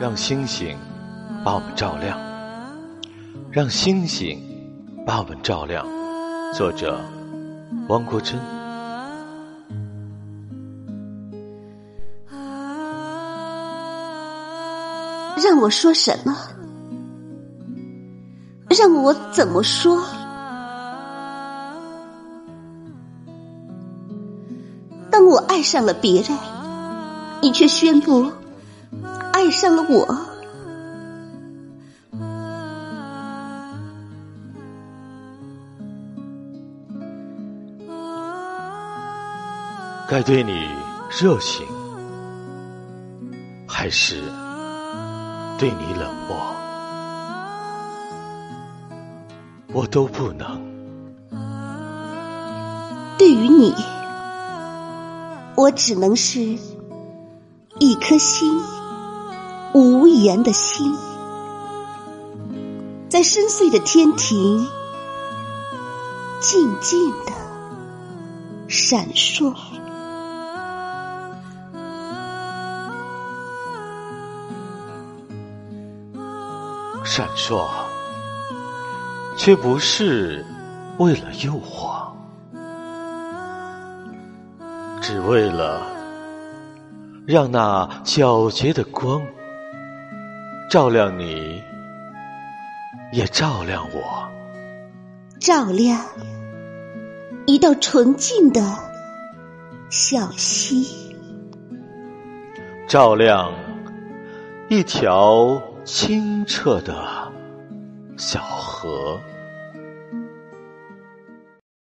让星星把我们照亮，让星星把我们照亮。作者：汪国真。让我说什么？让我怎么说？当我爱上了别人，你却宣布爱上了我。该对你热情，还是对你冷漠？我都不能。对于你，我只能是一颗心，言的心，在深邃的天庭，静静的闪烁。闪烁，却不是为了诱惑，只为了让那皎洁的光照亮你，也照亮我，照亮一道纯净的小溪，照亮一条。清澈的小河。